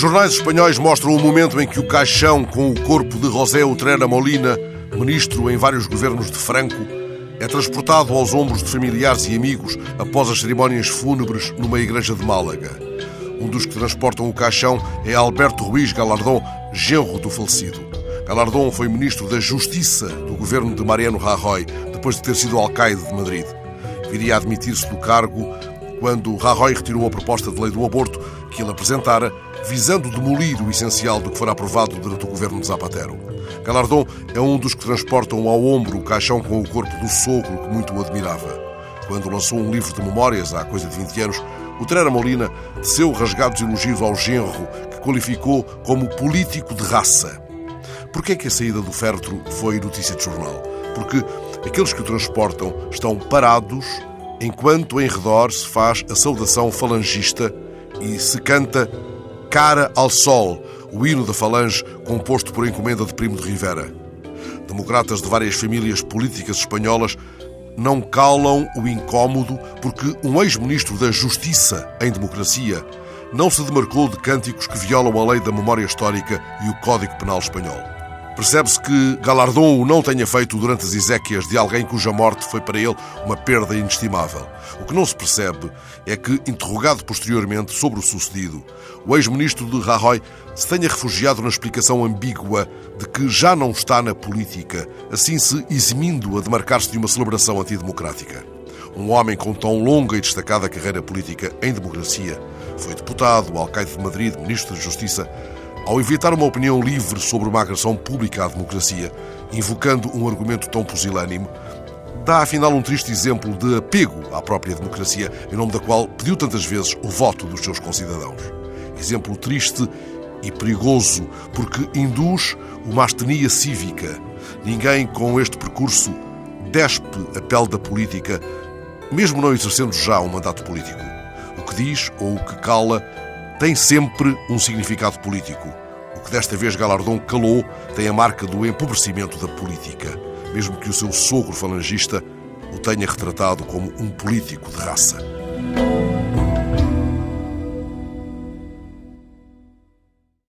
jornais espanhóis mostram o momento em que o caixão com o corpo de José Utrera Molina, ministro em vários governos de Franco, é transportado aos ombros de familiares e amigos após as cerimónias fúnebres numa igreja de Málaga. Um dos que transportam o caixão é Alberto Ruiz Galardón, genro do falecido. Galardón foi ministro da Justiça do governo de Mariano Rajoy, depois de ter sido alcaide de Madrid. Viria a admitir-se do cargo quando Rajoy retirou a proposta de lei do aborto que ele apresentara, visando demolir o essencial do que fora aprovado durante o governo de Zapatero. Galardon é um dos que transportam ao ombro o caixão com o corpo do sogro que muito o admirava. Quando lançou um livro de memórias há coisa de 20 anos, o Trera Molina teceu rasgados elogios ao genro, que qualificou como político de raça. Porquê é que a saída do féretro foi notícia de jornal? Porque aqueles que o transportam estão parados enquanto em redor se faz a saudação falangista e se canta Cara ao Sol, o hino da Falange composto por encomenda de Primo de Rivera. Democratas de várias famílias políticas espanholas não calam o incómodo porque um ex-ministro da Justiça em democracia não se demarcou de cânticos que violam a lei da memória histórica e o Código Penal espanhol. Percebe-se que Galardon o não tenha feito durante as exéquias de alguém cuja morte foi para ele uma perda inestimável. O que não se percebe é que, interrogado posteriormente sobre o sucedido, o ex-ministro de Rajoy se tenha refugiado na explicação ambígua de que já não está na política, assim se eximindo a demarcar-se de uma celebração antidemocrática. Um homem com tão longa e destacada carreira política em democracia, foi deputado, alcaide de Madrid, ministro da Justiça, ao evitar uma opinião livre sobre uma agressão pública à democracia, invocando um argumento tão pusilânime, dá afinal um triste exemplo de apego à própria democracia, em nome da qual pediu tantas vezes o voto dos seus concidadãos. Exemplo triste e perigoso, porque induz uma astenia cívica. Ninguém com este percurso despe a pele da política, mesmo não exercendo já um mandato político. O que diz ou o que cala tem sempre um significado político. O que desta vez Galardon calou tem a marca do empobrecimento da política, mesmo que o seu sogro falangista o tenha retratado como um político de raça.